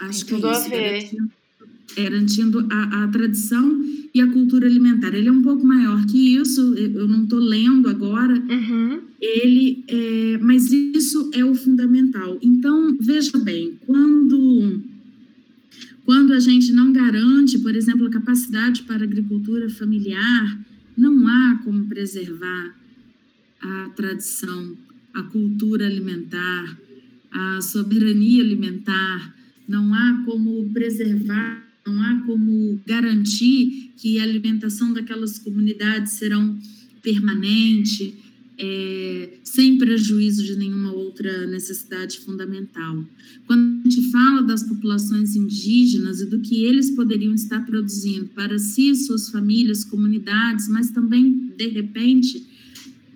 Acho que é isso, garantindo, garantindo a, a, tradição e a cultura alimentar. Ele é um pouco maior que isso, eu não estou lendo agora, uhum. ele é, mas isso é o fundamental. Então, veja bem, quando quando a gente não garante, por exemplo, a capacidade para a agricultura familiar, não há como preservar a tradição, a cultura alimentar, a soberania alimentar, não há como preservar, não há como garantir que a alimentação daquelas comunidades serão permanente, é, sem prejuízo de nenhuma outra necessidade fundamental. Quando a gente fala das populações indígenas e do que eles poderiam estar produzindo para si, suas famílias, comunidades, mas também, de repente,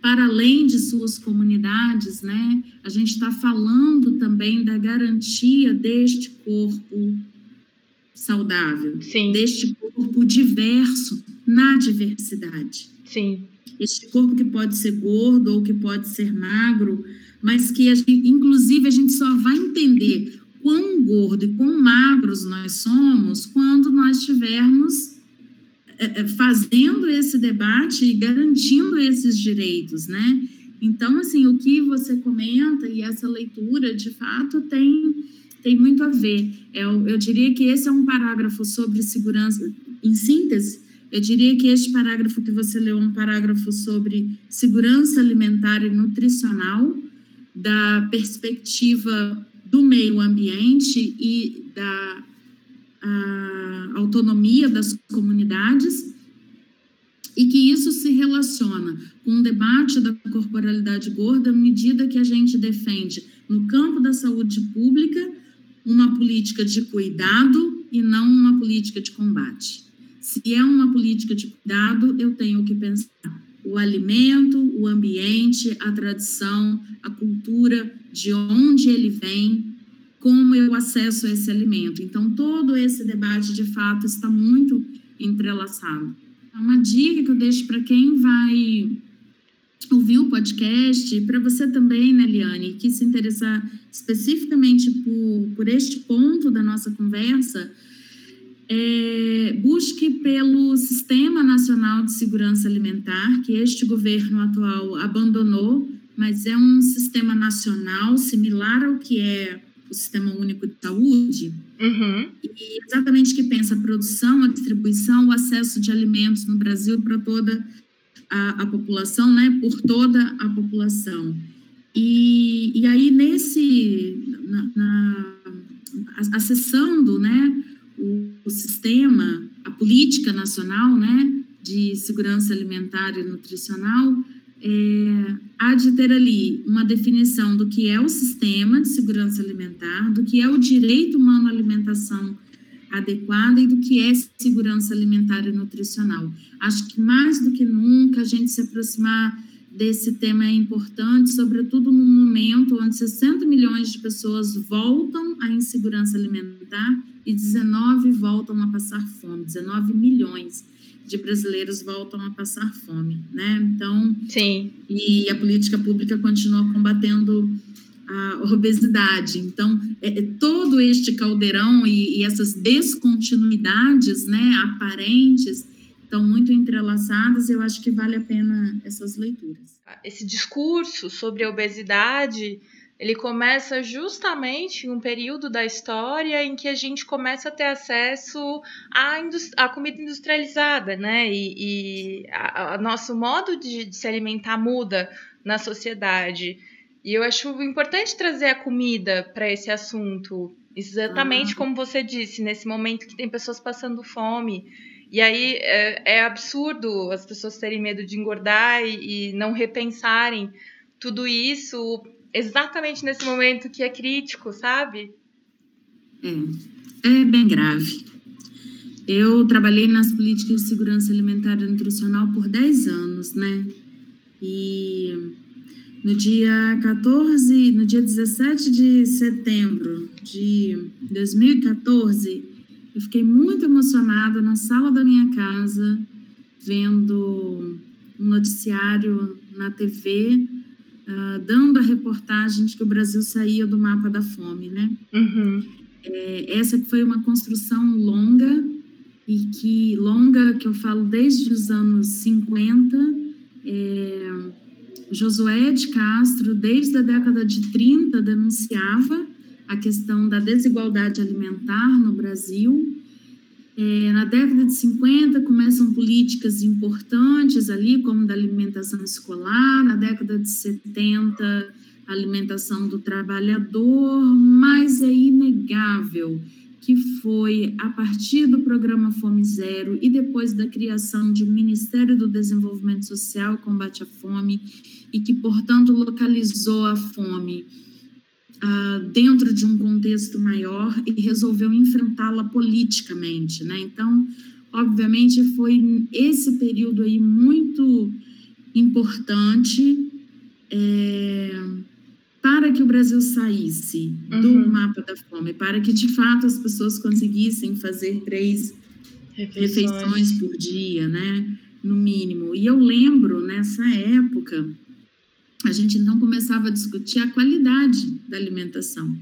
para além de suas comunidades, né? A gente está falando também da garantia deste corpo saudável, Sim. deste corpo diverso na diversidade. Sim este corpo que pode ser gordo ou que pode ser magro, mas que, a gente, inclusive, a gente só vai entender quão gordo e quão magros nós somos quando nós estivermos é, é, fazendo esse debate e garantindo esses direitos, né? Então, assim, o que você comenta e essa leitura, de fato, tem, tem muito a ver. Eu, eu diria que esse é um parágrafo sobre segurança, em síntese, eu diria que este parágrafo que você leu é um parágrafo sobre segurança alimentar e nutricional, da perspectiva do meio ambiente e da autonomia das comunidades, e que isso se relaciona com o debate da corporalidade gorda à medida que a gente defende, no campo da saúde pública, uma política de cuidado e não uma política de combate. Se é uma política de cuidado, eu tenho que pensar o alimento, o ambiente, a tradição, a cultura, de onde ele vem, como eu acesso esse alimento. Então, todo esse debate, de fato, está muito entrelaçado. Uma dica que eu deixo para quem vai ouvir o podcast, para você também, né, Liane, que se interessar especificamente por, por este ponto da nossa conversa, é, busque pelo Sistema Nacional de Segurança Alimentar, que este governo atual abandonou, mas é um sistema nacional similar ao que é o Sistema Único de Saúde, uhum. e exatamente que pensa a produção, a distribuição, o acesso de alimentos no Brasil para toda a, a, população, né, por toda a população. E, e aí, nesse, na, na acessando, né, o, sistema, a política nacional né, de segurança alimentar e nutricional, é, há de ter ali uma definição do que é o sistema de segurança alimentar, do que é o direito humano à alimentação adequada e do que é segurança alimentar e nutricional. Acho que mais do que nunca a gente se aproximar desse tema é importante, sobretudo num momento onde 60 milhões de pessoas voltam à insegurança alimentar e 19 voltam a passar fome, 19 milhões de brasileiros voltam a passar fome, né? Então, sim. E a política pública continua combatendo a obesidade. Então, é, é todo este caldeirão e, e essas descontinuidades, né, aparentes, estão muito entrelaçadas, eu acho que vale a pena essas leituras. Esse discurso sobre a obesidade, ele começa justamente em um período da história em que a gente começa a ter acesso à, à comida industrializada, né? E, e a, a nosso modo de, de se alimentar muda na sociedade. E eu acho importante trazer a comida para esse assunto, exatamente ah. como você disse, nesse momento que tem pessoas passando fome e aí é, é absurdo as pessoas terem medo de engordar e, e não repensarem tudo isso exatamente nesse momento que é crítico, sabe? É, é bem grave. Eu trabalhei nas políticas de segurança alimentar e nutricional por 10 anos, né? E no dia 14, no dia 17 de setembro de 2014, eu fiquei muito emocionada na sala da minha casa, vendo um noticiário na TV, uh, ah, dando a reportagem de que o Brasil saía do mapa da fome, né? Uhum. É, essa foi uma construção longa, e que longa, que eu falo desde os anos 50, é, Josué de Castro, desde a década de 30, denunciava a questão da desigualdade alimentar no Brasil. É, na década de 50 começam políticas importantes ali, como da alimentação escolar, na década de 70, alimentação do trabalhador, mas é inegável que foi a partir do programa Fome Zero e depois da criação de um Ministério do Desenvolvimento Social e Combate à Fome, e que, portanto, localizou a fome uh, dentro de um contexto maior e resolveu enfrentá-la politicamente. Né? Então, obviamente, foi esse período aí muito importante. É, para que o Brasil saísse uhum. do mapa da fome, para que de fato as pessoas conseguissem fazer três refeições, refeições por dia, né? No mínimo. E eu lembro nessa época, a gente então começava a discutir a qualidade da alimentação.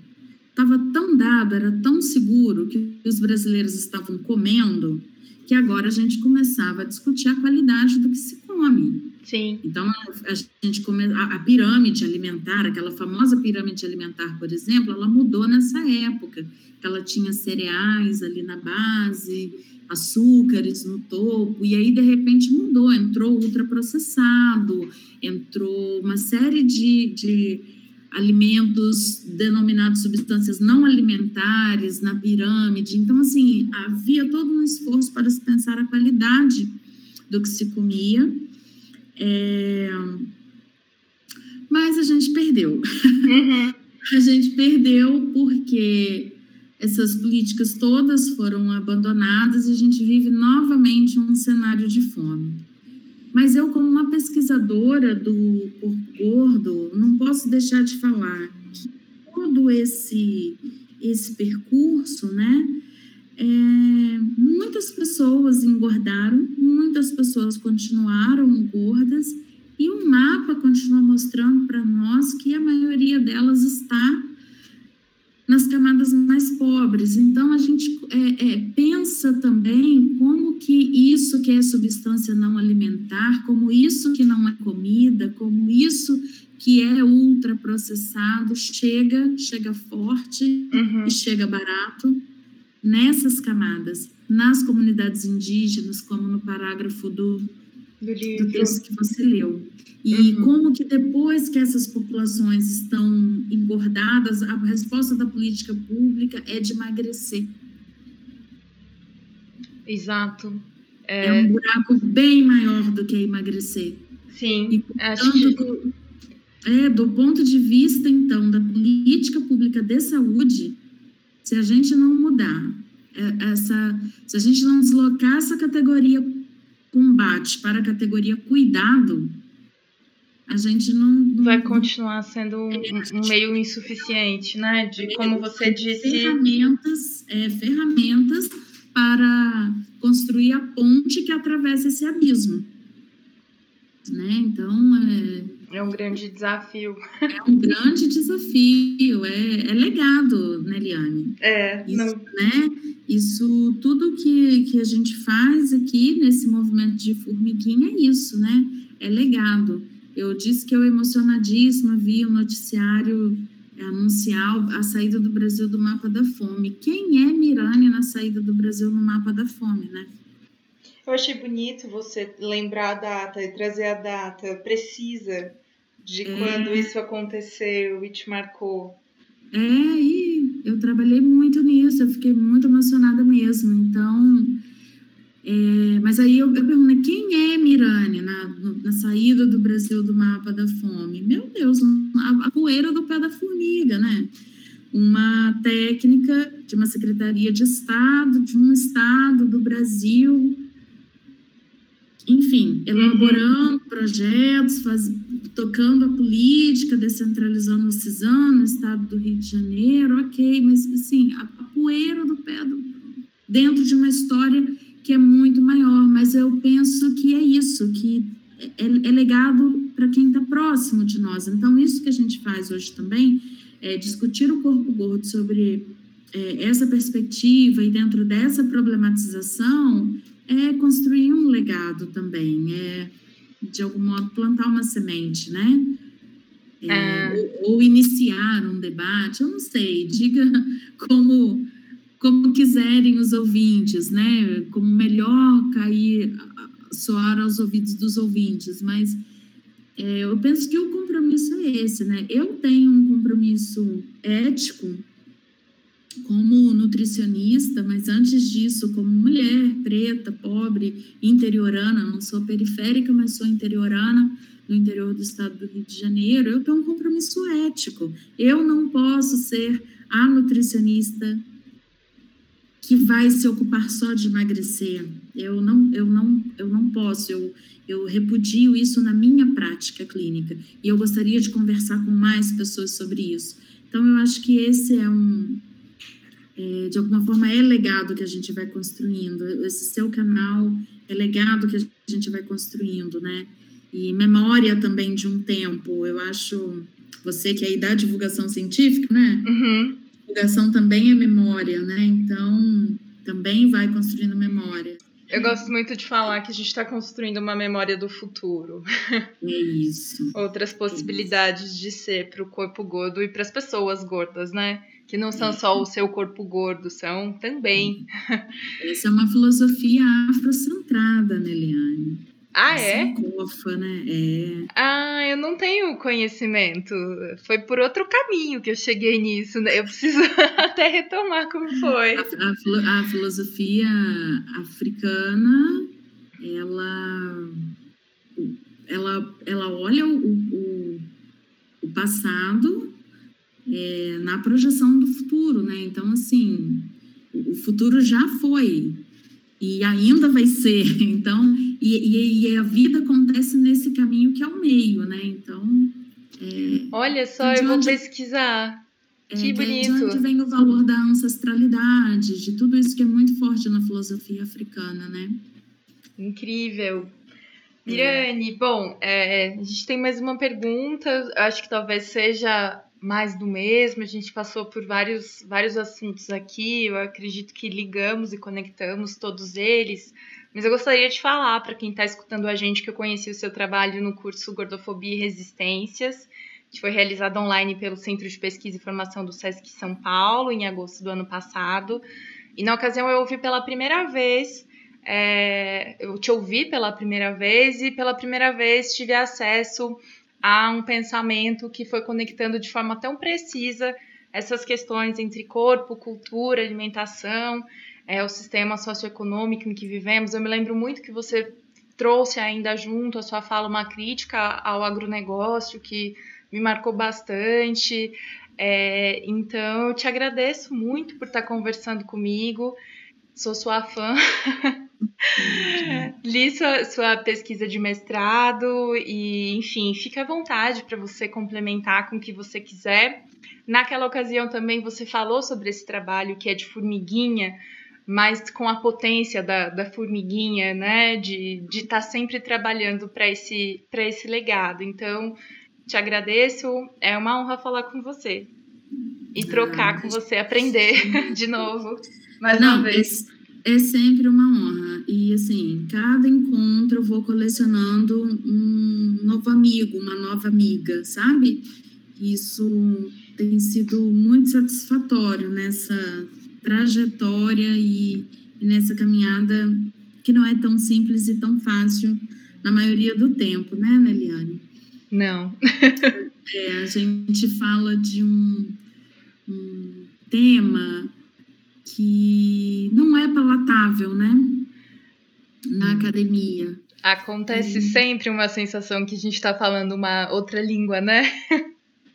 Estava tão dado, era tão seguro que os brasileiros estavam comendo, que agora a gente começava a discutir a qualidade do que se come. Sim. Então, a, gente come, a, a, pirâmide alimentar, aquela famosa pirâmide alimentar, por exemplo, ela mudou nessa época. Ela tinha cereais ali na base, açúcares no topo, e aí, de repente, mudou. Entrou ultraprocessado, entrou uma série de, de alimentos denominados substâncias não alimentares na pirâmide. Então, assim, havia todo um esforço para se pensar a qualidade do que se comia é... Mas a gente perdeu. Uhum. a gente perdeu porque essas políticas todas foram abandonadas e a gente vive novamente um cenário de fome. Mas eu, como uma pesquisadora do corpo gordo, não posso deixar de falar que todo esse, esse percurso, né, é, muitas pessoas engordaram, muitas pessoas continuaram gordas e o mapa continua mostrando para nós que a maioria delas está nas camadas mais pobres. Então a gente é, é, pensa também como que isso que é substância não alimentar, como isso que não é comida, como isso que é ultraprocessado chega, chega forte uhum. e chega barato nessas camadas, nas comunidades indígenas, como no parágrafo do, do, do texto que você leu. E uhum. como que depois que essas populações estão engordadas, a resposta da política pública é de emagrecer. Exato. É, é um buraco bem maior do que emagrecer. Sim, e, portanto, que... do, é, do ponto de vista, então, da política pública de saúde, se a gente não mudar é, essa, se a gente não deslocar essa categoria combate para a categoria cuidado, a gente não, não vai continuar sendo um, meio insuficiente, né? De como você disse, ferramentas, é, ferramentas para construir a ponte que atravessa esse abismo, né? Então é é um grande desafio. É um grande desafio, é, é legado, né, Liane? É, isso, não... né? Isso, tudo que, que a gente faz aqui nesse movimento de formiguinha é isso, né? É legado. Eu disse que eu emocionadíssima vi o noticiário anunciar a saída do Brasil do mapa da fome. Quem é Mirane na saída do Brasil no mapa da fome, né? Eu achei bonito você lembrar a data e trazer a data precisa de é. quando isso aconteceu e te marcou. É, e eu trabalhei muito nisso, eu fiquei muito emocionada mesmo. Então, é, mas aí eu, eu pergunto, quem é Mirane na, na saída do Brasil do mapa da fome. Meu Deus, a, a poeira do pé da formiga, né? Uma técnica de uma secretaria de Estado, de um Estado do Brasil, enfim, elaborando uhum. projetos, faz, tocando a política, descentralizando o CISAN no estado do Rio de Janeiro, ok, mas assim, a, a poeira do pé do, dentro de uma história que é muito maior, mas eu penso que é isso, que é, é legado para quem está próximo de nós. Então, isso que a gente faz hoje também é discutir o corpo gordo sobre é, essa perspectiva e dentro dessa problematização é construir um legado também, é de algum modo plantar uma semente, né? É, ah. ou, ou, iniciar um debate, eu não sei, diga como como quiserem os ouvintes, né? Como melhor cair, soar aos ouvidos dos ouvintes, mas é, eu penso que o compromisso é esse, né? Eu tenho um compromisso ético como nutricionista, mas antes disso, como mulher preta, pobre, interiorana, não sou periférica, mas sou interiorana, no interior do estado do Rio de Janeiro, eu tenho um compromisso ético. Eu não posso ser a nutricionista que vai se ocupar só de emagrecer. Eu não, eu não, eu não posso. Eu, eu repudio isso na minha prática clínica e eu gostaria de conversar com mais pessoas sobre isso. Então, eu acho que esse é um, é, de alguma forma, é legado que a gente vai construindo. Esse seu canal é legado que a gente vai construindo, né? E memória também de um tempo. Eu acho, você que é aí da divulgação científica, né? Uhum divulgação também é memória, né? Então, também vai construindo memória. Eu gosto muito de falar que a gente está construindo uma memória do futuro. É isso. Outras possibilidades é isso. de ser para o corpo gordo e para as pessoas gordas, né? Que não são é. só o seu corpo gordo, são também. Essa é uma filosofia afrocentrada, né, Eliane? Ah, é? Cofa, né? É. Ah, eu não tenho conhecimento. Foi por outro caminho que eu cheguei nisso. Né? Eu preciso até retomar como foi. A, a, a filosofia africana, ela, ela, ela olha o, o, o passado é, na projeção do futuro, né? Então, assim, o futuro já foi e ainda vai ser. Então, e, e, e, a vida acontece nesse caminho que é o meio, né? Então. É, Olha só, eu vou pesquisar. É, que bonito. De onde vem o valor da ancestralidade, de tudo isso que é muito forte na filosofia africana, né? Incrível. Mirane, é. bom, é, a gente tem mais uma pergunta, acho que talvez seja mais do mesmo. A gente passou por vários, vários assuntos aqui. Eu acredito que ligamos e conectamos todos eles. Mas eu gostaria de falar para quem está escutando a gente que eu conheci o seu trabalho no curso Gordofobia e Resistências, que foi realizado online pelo Centro de Pesquisa e Formação do SESC São Paulo, em agosto do ano passado. E na ocasião eu ouvi pela primeira vez, é, eu te ouvi pela primeira vez e pela primeira vez tive acesso a um pensamento que foi conectando de forma tão precisa essas questões entre corpo, cultura, alimentação, é, o sistema socioeconômico em que vivemos. Eu me lembro muito que você trouxe ainda junto a sua fala uma crítica ao agronegócio que me marcou bastante. É, então, eu te agradeço muito por estar conversando comigo. Sou sua fã. Li sua, sua, pesquisa de mestrado e, enfim, fica à vontade para você complementar com o que você quiser. Naquela ocasião também você falou sobre esse trabalho que é de formiguinha, mas com a potência da, da formiguinha, né? De estar tá sempre trabalhando para esse, esse legado. Então, te agradeço, é uma honra falar com você e trocar ah, com você, aprender de novo. Mais Não, uma vez. É sempre uma honra. E assim, cada encontro eu vou colecionando um novo amigo, uma nova amiga, sabe? Isso tem sido muito satisfatório nessa trajetória e, e nessa caminhada que não é tão simples e tão fácil na maioria do tempo, né, Neliane? Não. é, a gente fala de um, um tema que não é palatável, né? Na hum. academia. Acontece é. sempre uma sensação que a gente está falando uma outra língua, né?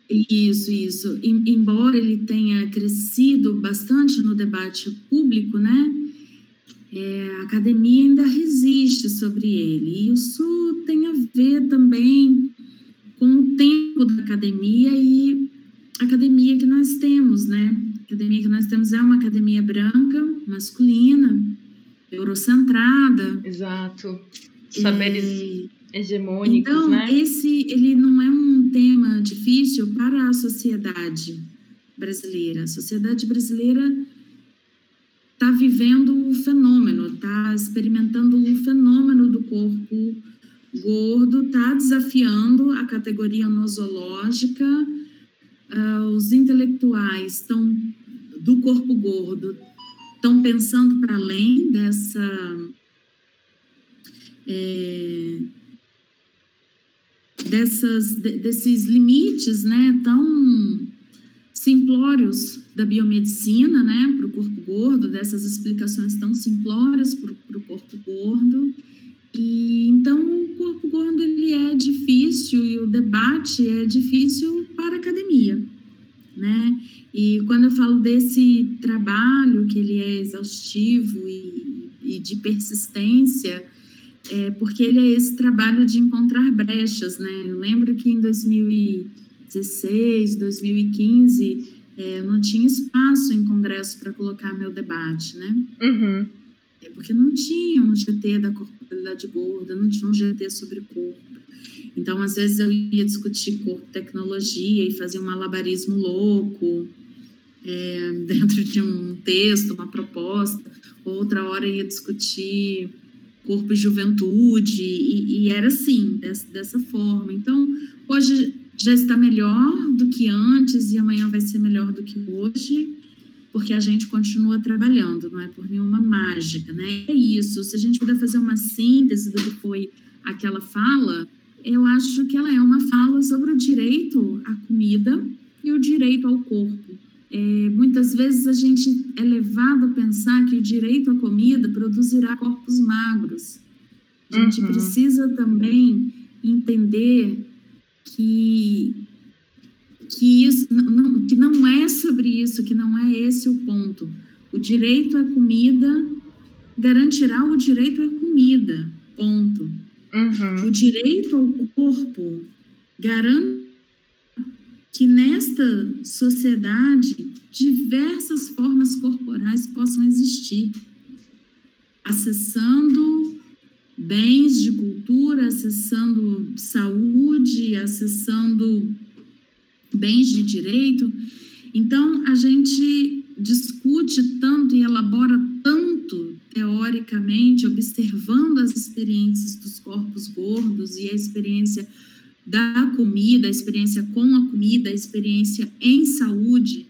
Isso, isso. Embora ele tenha crescido bastante no debate público, né? É, a academia ainda resiste sobre ele. E isso tem a ver também com o tempo da academia e a academia que nós temos, né? A academia que nós temos é uma academia branca, masculina, eurocentrada. Exato. Saberes é... hegemônicos, então, né? esse ele não é um tema difícil para a sociedade brasileira. A sociedade brasileira está vivendo o fenômeno, está experimentando o fenômeno do corpo gordo, está desafiando a categoria nosológica. Uh, os intelectuais estão do corpo gordo estão pensando para além dessa é, dessas desses limites, né, tão simplórios da biomedicina, né, para o corpo gordo, dessas explicações tão simplórias para o corpo gordo. E então o corpo gordo ele é difícil e o debate é difícil para a academia, né? E quando eu falo desse trabalho que ele é exaustivo e, e de persistência, é porque ele é esse trabalho de encontrar brechas, né? Eu lembro que em 2016, 2015 é, não tinha espaço em congresso para colocar meu debate, né? Uhum. É porque não tinha um GT da corporalidade gorda, não tinha um GT sobre corpo. Então, às vezes eu ia discutir corpo, tecnologia e fazer um malabarismo louco é, dentro de um texto, uma proposta. Outra hora ia discutir corpo e juventude e, e era assim, dessa, dessa forma. Então, hoje já está melhor do que antes e amanhã vai ser melhor do que hoje, porque a gente continua trabalhando, não é por nenhuma mágica, né? É isso. Se a gente puder fazer uma síntese do que foi aquela fala, eu acho que ela é uma fala sobre o direito à comida e o direito ao corpo. É, muitas vezes a gente é levado a pensar que o direito à comida produzirá corpos magros. A gente uhum. precisa também entender que que isso não, que não é sobre isso, que não é esse o ponto. O direito à comida garantirá o direito à comida, ponto. Uhum. O direito ao corpo garante que nesta sociedade diversas formas corporais possam existir, acessando bens de cultura, acessando saúde, acessando bens de direito. Então, a gente discute tanto e elabora tanto teoricamente, observando as experiências dos corpos gordos e a experiência da comida, a experiência com a comida, a experiência em saúde,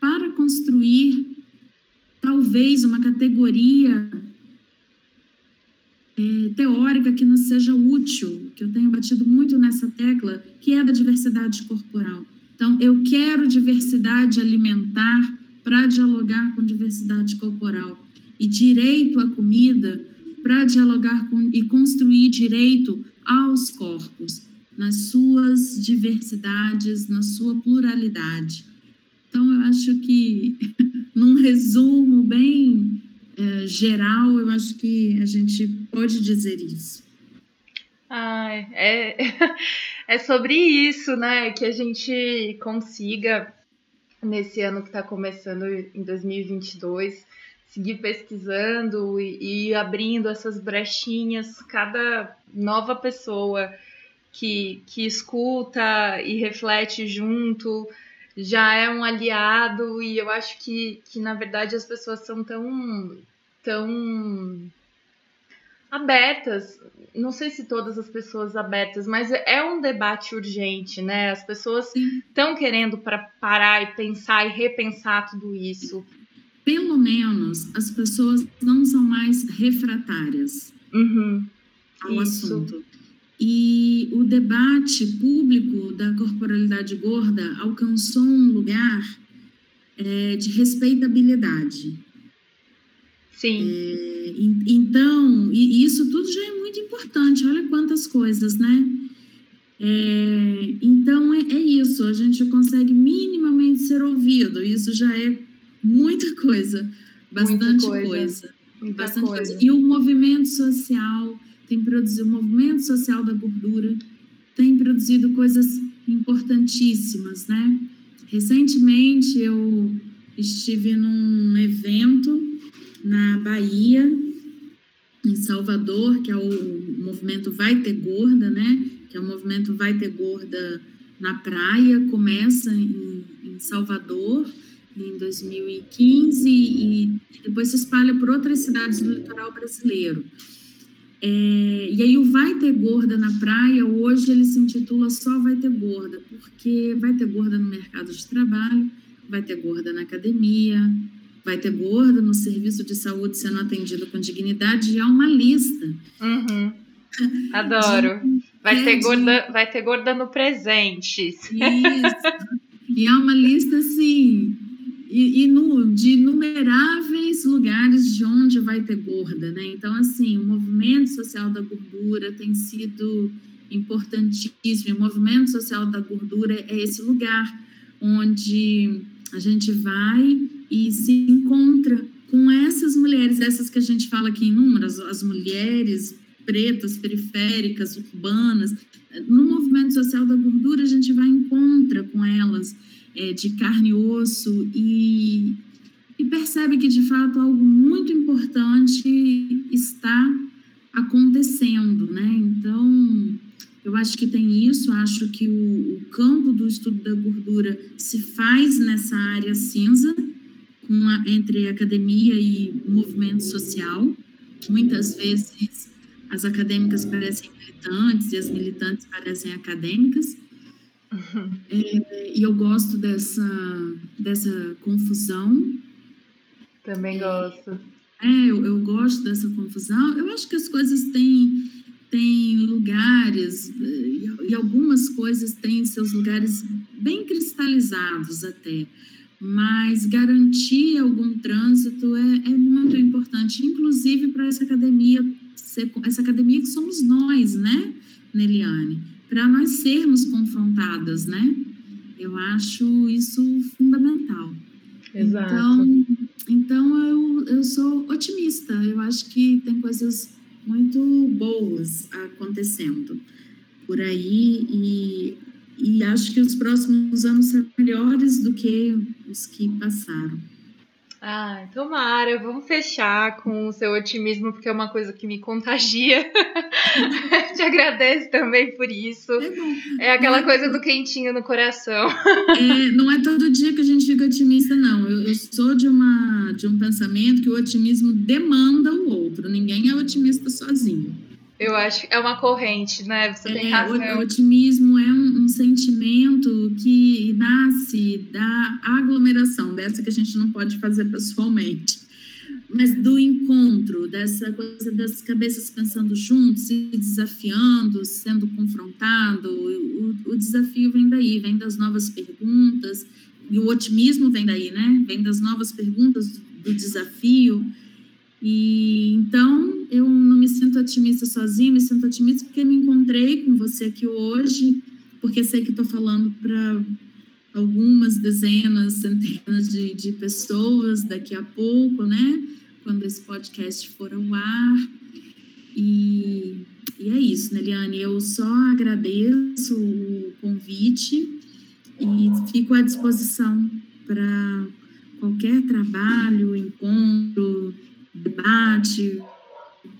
para construir talvez uma categoria é, teórica que nos seja útil, que eu tenho batido muito nessa tecla, que é da diversidade corporal. Então, eu quero diversidade alimentar para dialogar com diversidade corporal e direito à comida para dialogar com, e construir direito aos corpos nas suas diversidades, na sua pluralidade. Então, eu acho que, num resumo bem é, geral, eu acho que a gente pode dizer isso. Ah, é, é sobre isso, né? Que a gente consiga, nesse ano que está começando, em 2022, seguir pesquisando e, e abrindo essas brechinhas, cada nova pessoa que, que escuta e reflete junto já é um aliado e eu acho que, que na verdade as pessoas são tão tão abertas, não sei se todas as pessoas abertas, mas é um debate urgente, né? As pessoas estão querendo para parar e pensar e repensar tudo isso. Pelo menos as pessoas não são mais refratárias uhum. ao isso. assunto. E o debate público da corporalidade gorda alcançou um lugar é, de respeitabilidade. Sim. É, então, e isso tudo já é muito importante. Olha quantas coisas, né? É, então é, é, isso, a gente consegue minimamente ser ouvido, isso já é muita coisa, bastante muita coisa. coisa bastante coisa. coisa. E o movimento social tem produzido, o movimento social da gordura tem produzido coisas importantíssimas, né? Recentemente eu estive num evento na Bahia, em Salvador, que é o movimento Vai Ter Gorda, né? Que é o movimento Vai Ter Gorda na praia, começa em, em Salvador em 2015 e depois se espalha por outras cidades do litoral brasileiro. É, e aí o Vai Ter Gorda na Praia, hoje ele se intitula só Vai Ter Gorda, porque vai ter gorda no mercado de trabalho, vai ter gorda na academia, vai ter gorda no serviço de saúde sendo atendido com dignidade, e há uma lista. Uhum. Adoro. Vai, é ter gorda, vai ter gorda no presente. Isso. E há uma lista assim e, de inumeráveis lugares de onde vai ter gorda, né? Então, assim, o movimento social da gordura tem sido importantíssimo. O movimento social da gordura é esse lugar onde a gente vai e se encontra com essas mulheres, essas que a gente fala aqui em números, as mulheres pretas, periféricas, urbanas. No movimento social da gordura, a gente vai encontra com elas é, de carne e osso e, e percebe que de fato algo muito importante está acontecendo, né? Então, eu acho que tem isso, acho que o, o, campo do estudo da gordura se faz nessa área cinza, a, entre academia e movimento social. Muitas vezes as acadêmicas parecem militantes e as militantes parecem acadêmicas, Uhum. É, e eu gosto dessa, dessa confusão. Também gosto. É, eu, eu gosto dessa confusão. Eu acho que as coisas têm, têm lugares, e, e algumas coisas têm seus lugares bem cristalizados até mas garantir algum trânsito é, é muito importante, inclusive para essa academia, essa academia que somos nós, né, Neliane? Para nós sermos confrontadas, né? Eu acho isso fundamental. Exato. Então, então eu, eu sou otimista. Eu acho que tem coisas muito boas acontecendo por aí e, e acho que os próximos anos serão melhores do que os que passaram. Ah, tomara, vamos fechar com o seu otimismo, porque é uma coisa que me contagia. Te agradeço também por isso. É, é aquela coisa do quentinho no coração. É, não é todo dia que a gente fica otimista, não. Eu, eu, sou de, uma, de um pensamento que o otimismo demanda o outro. Ninguém é otimista sozinho. Eu acho que é uma corrente, né? Você tem é, razão. O, otimismo é um, um, sentimento que nasce da aglomeração, dessa que a gente não pode fazer pessoalmente, mas do encontro, dessa coisa das cabeças pensando juntos, se desafiando, sendo confrontado. O, o desafio vem daí, vem das novas perguntas, e o otimismo vem daí, né? Vem das novas perguntas, do desafio. E então eu não me sinto otimista sozinha, me sinto otimista porque me encontrei com você aqui hoje, porque sei que estou falando para algumas dezenas, centenas de, de pessoas daqui a pouco, né? Quando esse podcast for ao ar. E, e é isso, Neliane. Eu só agradeço o convite e fico à disposição para qualquer trabalho, encontro debate,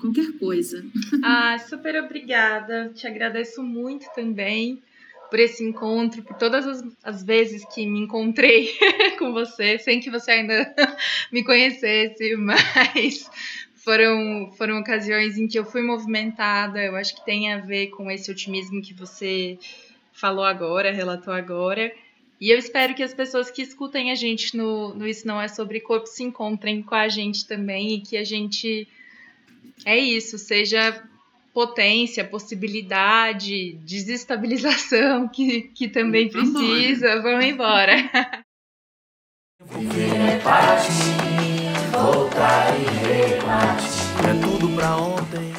qualquer coisa. Ah, super obrigada. Te agradeço muito também por esse encontro, por todas as, as vezes que me encontrei com você, sem que você ainda me conhecesse, mas foram, foram ocasiões em que eu fui movimentada. Eu acho que tem a ver com esse otimismo que você falou agora, relatou agora. E eu espero que as pessoas que escutem a gente no, no Isso Não É Sobre Corpo se encontrem com a gente também e que a gente. É isso, seja potência, possibilidade, desestabilização que, que também precisa. Vamos embora. Viver é partir, voltar e repartir. É tudo pra ontem.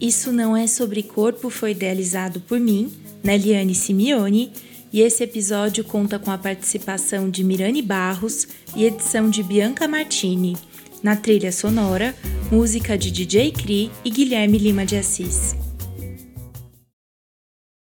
Isso Não É Sobre Corpo foi idealizado por mim, Neliane Simeone, e esse episódio conta com a participação de Mirane Barros e edição de Bianca Martini. Na trilha sonora, música de DJ Cri e Guilherme Lima de Assis.